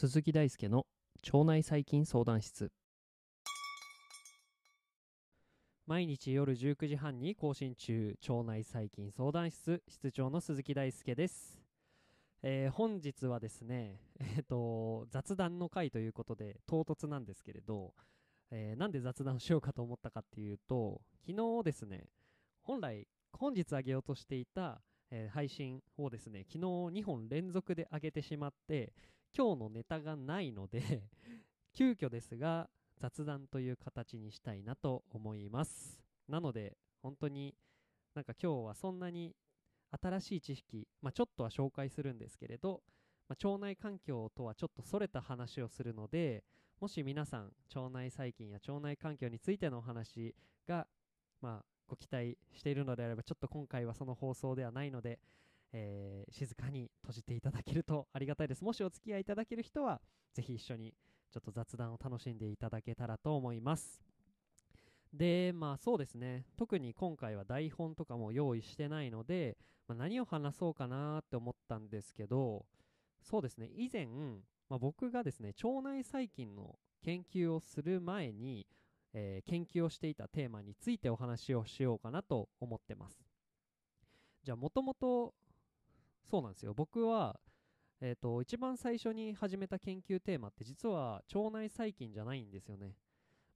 鈴木大輔の腸内細菌相談室。毎日夜19時半に更新中。腸内細菌相談室。室長の鈴木大輔です、えー本日はですね、えー、と雑談の回ということで唐突なんですけれど、えーなんで雑談しようかと思ったかっていうと昨日ですね本来本日上げようとしていた、えー配信をですね昨日2本連続で上げてしまって今日のネタがないので 急遽ですが雑談という形にしたいなと思います。なので本当になんか今日はそんなに新しい知識、まあ、ちょっとは紹介するんですけれど、まあ、腸内環境とはちょっとそれた話をするのでもし皆さん腸内細菌や腸内環境についてのお話が、まあ、ご期待しているのであればちょっと今回はその放送ではないのでえー静かに閉じていただけるとありがたいです。もしお付き合いいただける人はぜひ一緒にちょっと雑談を楽しんでいただけたらと思います。でまあそうですね。特に今回は台本とかも用意してないので、まあ、何を話そうかなって思ったんですけどそうですね。以前、まあ、僕がですね腸内細菌の研究をする前に、えー研究をしていたテーマについてお話をしようかなと思ってます。じゃあもともとそうなんですよ。僕は、えー、と一番最初に始めた研究テーマって実は腸内細菌じゃないんですよね。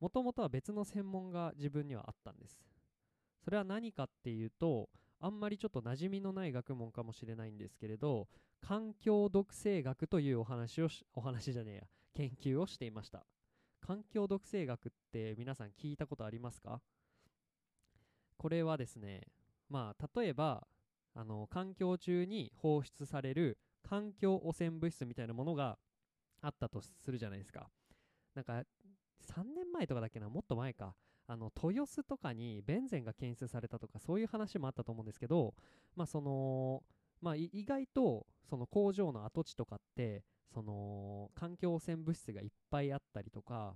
もともとは別の専門が自分にはあったんです。それは何かっていうとあんまりちょっと馴染みのない学問かもしれないんですけれど環境毒性学というお話をしお話じゃねえや研究をしていました。環境毒性学って皆さん聞いたことありますか？これはですねまあ例えばあの環境中に放出される環境汚染物質みたいなものがあったとするじゃないですか。なんか3年前とかだっけな？もっと前か。あの豊洲とかにベンゼンが検出されたとかそういう話もあったと思うんですけどまあそのまあ意外とその工場の跡地とかってその環境汚染物質がいっぱいあったりとか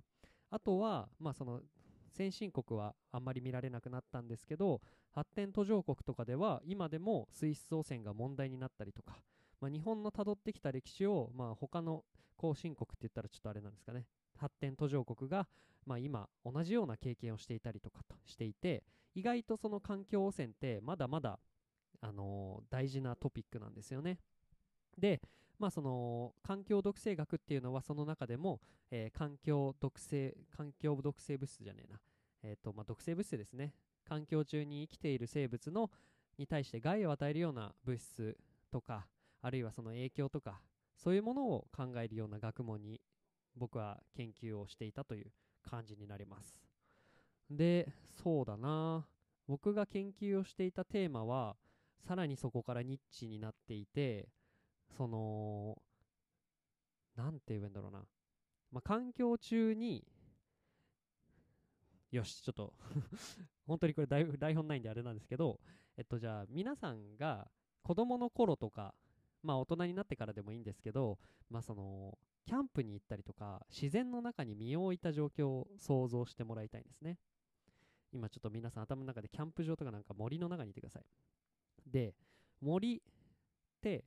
あとはまあその先進国はあんまり見られなくなったんですけど発展途上国とかでは今でも水質汚染が問題になったりとか、まあ、日本の辿ってきた歴史を、まあ、他の後進国って言ったらちょっとあれなんですかね。発展途上国が、まあ、今同じような経験をしていたりとかとしていて意外とその環境汚染ってまだまだ、あのー大事なトピックなんですよね。で、まあ、その環境毒性学っていうのはその中でも、えー環境毒性環境毒性物質じゃねえな。えーとまあ、毒性物質ですね。環境中に生きている生物のに対して害を与えるような物質とかあるいはその影響とかそういうものを考えるような学問に僕は研究をしていたという感じになります。でそうだな。僕が研究をしていたテーマはさらにそこからニッチになっていてそのなんて言うんだろうな、まあ、環境中によし、ちょっと 本当にこれ台台本ないんであれなんですけど、えっと、じゃあ皆さんが子供の頃とか、まあ大人になってからでもいいんですけど、まあその、キャンプに行ったりとか、自然の中に身を置いた状況を想像してもらいたいんですね。今ちょっと皆さん頭の中でキャンプ場とかなんか森の中にいてください。で、森って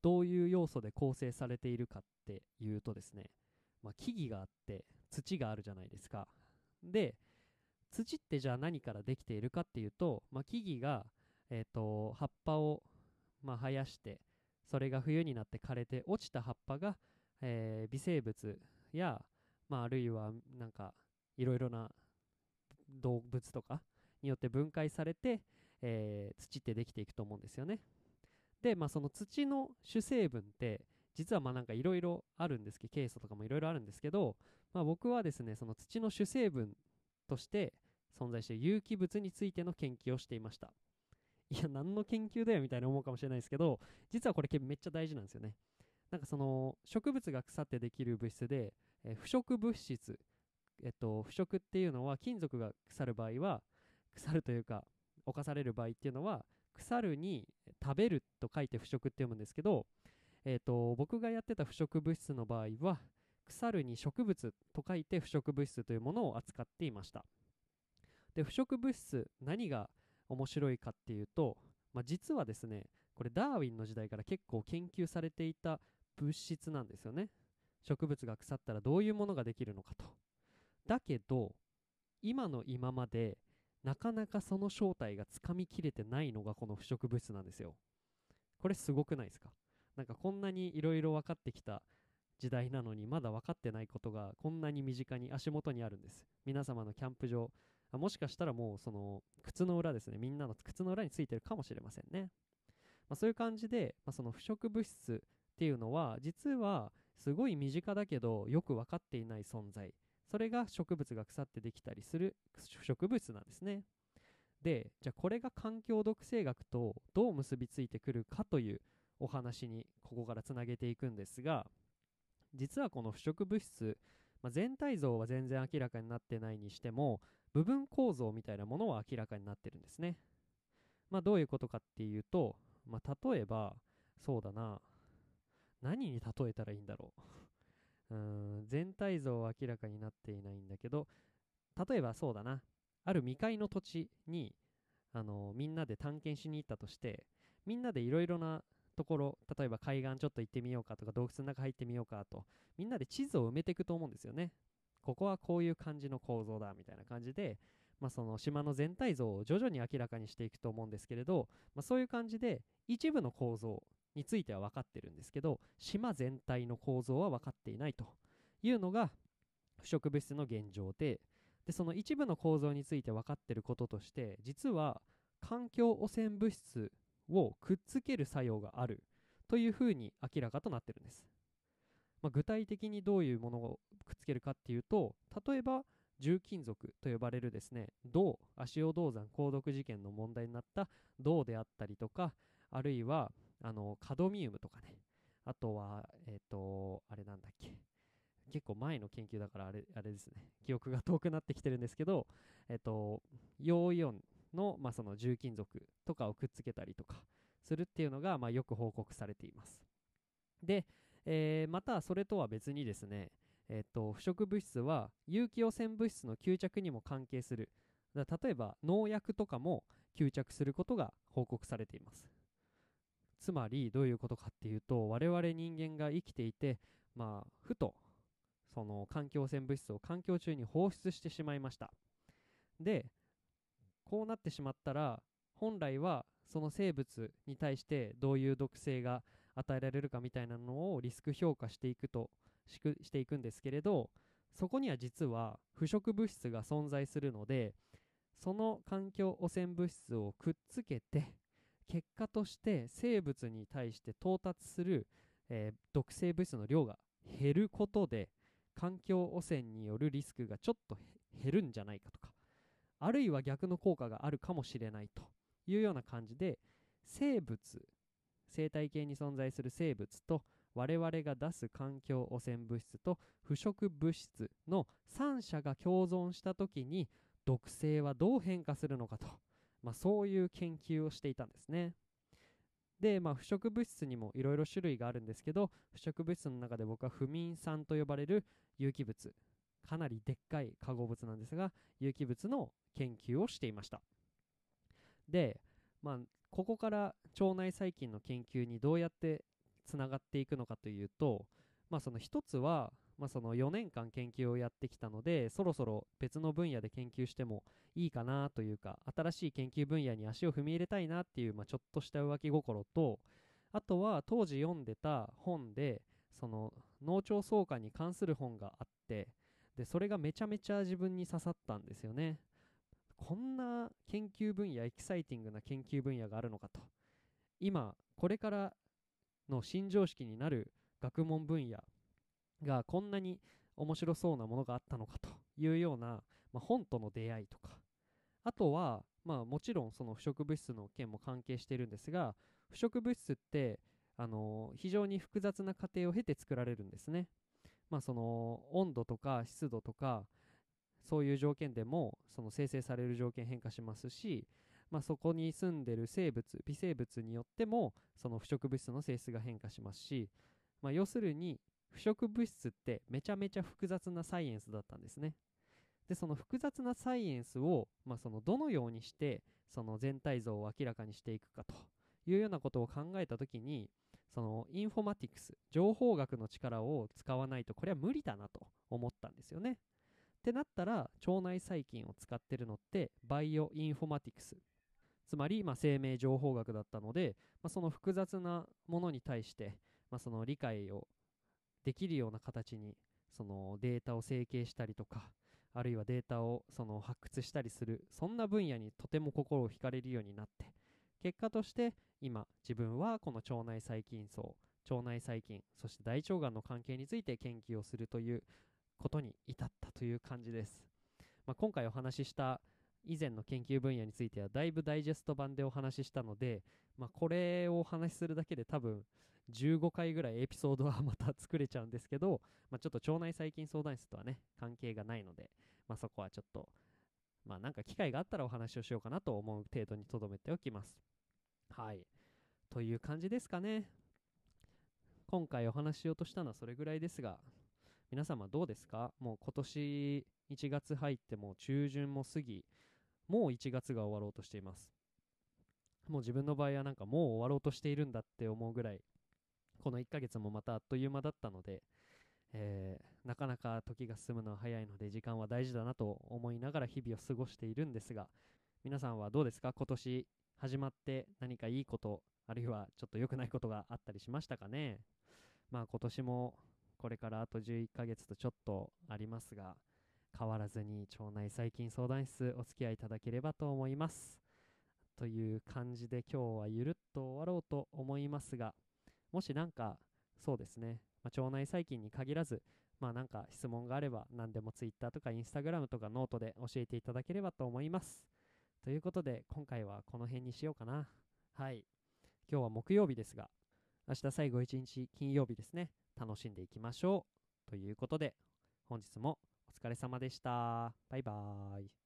どういう要素で構成されているかっていうとですね、まあ、木々があって土があるじゃないですか。で、土ってじゃあ何からできているかっていうと、まあ、木々が、えー、と葉っぱを、まあ、生やしてそれが冬になって枯れて落ちた葉っぱが、えー微生物や、まあ、あるいはなんかいろいろな動物とかによって分解されて、えー土ってできていくと思うんですよね。で、まあ、その土の主成分って実はまあなんかいろいろあるんですけどケイ素とかもいろいろあるんですけど、まあ、僕はですねその土の主成分として存在している有機物についての研究をしていましたいや何の研究だよみたいな思うかもしれないですけど実はこれめっちゃ大事なんですよねなんかその植物が腐ってできる物質で、えー腐食物質えっと腐食っていうのは金属が腐る場合は腐るというか侵される場合っていうのは腐るに食べると書いて腐食って読むんですけど、えー、と僕がやってた腐食物質の場合は腐るに植物と書いて腐食物質というものを扱っていました。で腐食物質何が面白いかっていうと、まあ、実はですねこれダーウィンの時代から結構研究されていた物質なんですよね。植物が腐ったらどういうものができるのかと。だけど今の今までなかなかその正体がつかみきれてないのがこの腐食物質なんですよ。これすごくないですか？なんかこんなにいろいろ分かってきた時代なのにまだ分かってないことがこんなに身近に足元にあるんです。皆様のキャンプ場もしかしたらもうその靴の裏ですね。みんなの靴の裏についてるかもしれませんね、まあ、そういう感じで、まあ、その腐食物質っていうのは実はすごい身近だけどよく分かっていない存在。それが植物が腐ってできたりする植物なんですね。でじゃあこれが環境毒性学とどう結びついてくるかというお話にここからつなげていくんですが実はこの腐食物質、まあ、全体像は全然明らかになってないにしても部分構造みたいなものは明らかになってるんですね。まあどういうことかっていうと、まあ、例えばそうだな何に例えたらいいんだろう。うん全体像は明らかになっていないんだけど例えばそうだな。ある未開の土地にあのみんなで探検しに行ったとしてみんなでいろいろなところ例えば海岸ちょっと行ってみようかとか洞窟の中入ってみようかとみんなで地図を埋めていくと思うんですよね。ここはこういう感じの構造だみたいな感じで、まあ、その島の全体像を徐々に明らかにしていくと思うんですけれど、まあ、そういう感じで一部の構造については分かってるんですけど島全体の構造は分かっていないというのが腐食物質の現状ででその一部の構造について分かってることとして実は環境汚染物質をくっつける作用があるというふうに明らかとなってるんです、まあ、具体的にどういうものをくっつけるかっていうと例えば重金属と呼ばれるですね銅足尾銅山鉱毒事件の問題になった銅であったりとかあるいはあのカドミウムとかね。あとはえっ、ー、とあれなんだっけ。結構前の研究だからあれあれですね。記憶が遠くなってきてるんですけどえっ、ー、と陽イオンの,、まあその重金属とかをくっつけたりとかするっていうのが、まあ、よく報告されています。で、えー、またそれとは別にですねえーと、腐食物質は有機汚染物質の吸着にも関係する。例えば農薬とかも吸着することが報告されています。つまりどういうことかっていうと我々人間が生きていて、まあ、ふとその環境汚染物質を環境中に放出してしまいました。でこうなってしまったら本来はその生物に対してどういう毒性が与えられるかみたいなのをリスク評価していくとしくしていくんですけれどそこには実は腐食物質が存在するのでその環境汚染物質をくっつけて結果として生物に対して到達する、えー、毒性物質の量が減ることで環境汚染によるリスクがちょっと減るんじゃないかとかあるいは逆の効果があるかもしれないというような感じで生物生態系に存在する生物と我々が出す環境汚染物質と腐食物質の3者が共存した時に毒性はどう変化するのかと。まあ、そういう研究をしていたんですね。で、まあ、腐食物質にもいろいろ種類があるんですけど腐食物質の中で僕は不眠酸と呼ばれる有機物かなりでっかい化合物なんですが有機物の研究をしていましたで、まあ、ここから腸内細菌の研究にどうやってつながっていくのかというと、まあ、その一つはまあ、その4年間研究をやってきたのでそろそろ別の分野で研究してもいいかなというか新しい研究分野に足を踏み入れたいなっていう、まあ、ちょっとした浮気心とあとは当時読んでた本でその脳腸相関に関する本があってでそれがめちゃめちゃ自分に刺さったんですよね。こんな研究分野エキサイティングな研究分野があるのかと。今これからの新常識になる学問分野がこんなに面白そうなものがあったのかというような、まあ、本との出会いとか。あとは、まあ、もちろんその腐食物質の件も関係してるんですが腐食物質ってあの非常に複雑な過程を経て作られるんですね、まあ、その温度とか湿度とかそういう条件でもその生成される条件変化しますし、まあ、そこに住んでる生物微生物によってもその腐食物質の性質が変化しますし、まあ、要するに腐食物質ってめちゃめちゃ複雑なサイエンスだったんですね。でその複雑なサイエンスを、まあ、そのどのようにしてその全体像を明らかにしていくかというようなことを考えた時にそのインフォマティクス情報学の力を使わないとこれは無理だなと思ったんですよね。ってなったら腸内細菌を使ってるのってバイオインフォマティクスつまり、まあ、生命情報学だったので、まあ、その複雑なものに対して、まあ、その理解をできるような形にそのデータを整形したりとかあるいはデータをその発掘したりするそんな分野にとても心を惹かれるようになって結果として今自分はこの腸内細菌層腸内細菌そして大腸がんの関係について研究をするということに至ったという感じです、まあ、今回お話しした以前の研究分野についてはだいぶダイジェスト版でお話ししたので、まあ、これをお話しするだけで多分15回ぐらいエピソードはまた作れちゃうんですけど、まあ、ちょっと腸内細菌相談室とはね関係がないので、まあ、そこはちょっとまあなんか機会があったらお話をしようかなと思う程度にとどめておきます。はい。という感じですかね。今回お話しようとしたのはそれぐらいですが皆様どうですか？もう今年1月入ってもう中旬も過ぎもう1月が終わろうとしています。もう自分の場合はなんかもう終わろうとしているんだって思うぐらいこの1ヶ月もまたあっという間だったので、えー、なかなか時が進むのは早いので時間は大事だなと思いながら日々を過ごしているんですが皆さんはどうですか？今年始まって何かいいことあるいはちょっと良くないことがあったりしましたかね？まあ今年もこれからあと11ヶ月とちょっとありますが変わらずに腸内細菌相談室お付き合いいただければと思います。という感じで今日はゆるっと終わろうと思いますがもしなんかそうですね、まあ、腸内細菌に限らずまあなんか質問があれば何でも Twitter とか Instagram とかノートで教えていただければと思います。ということで今回はこの辺にしようかな。はい。今日は木曜日ですが明日最後1日金曜日ですね。楽しんでいきましょう。ということで本日もお疲れ様でした。バイバーイ。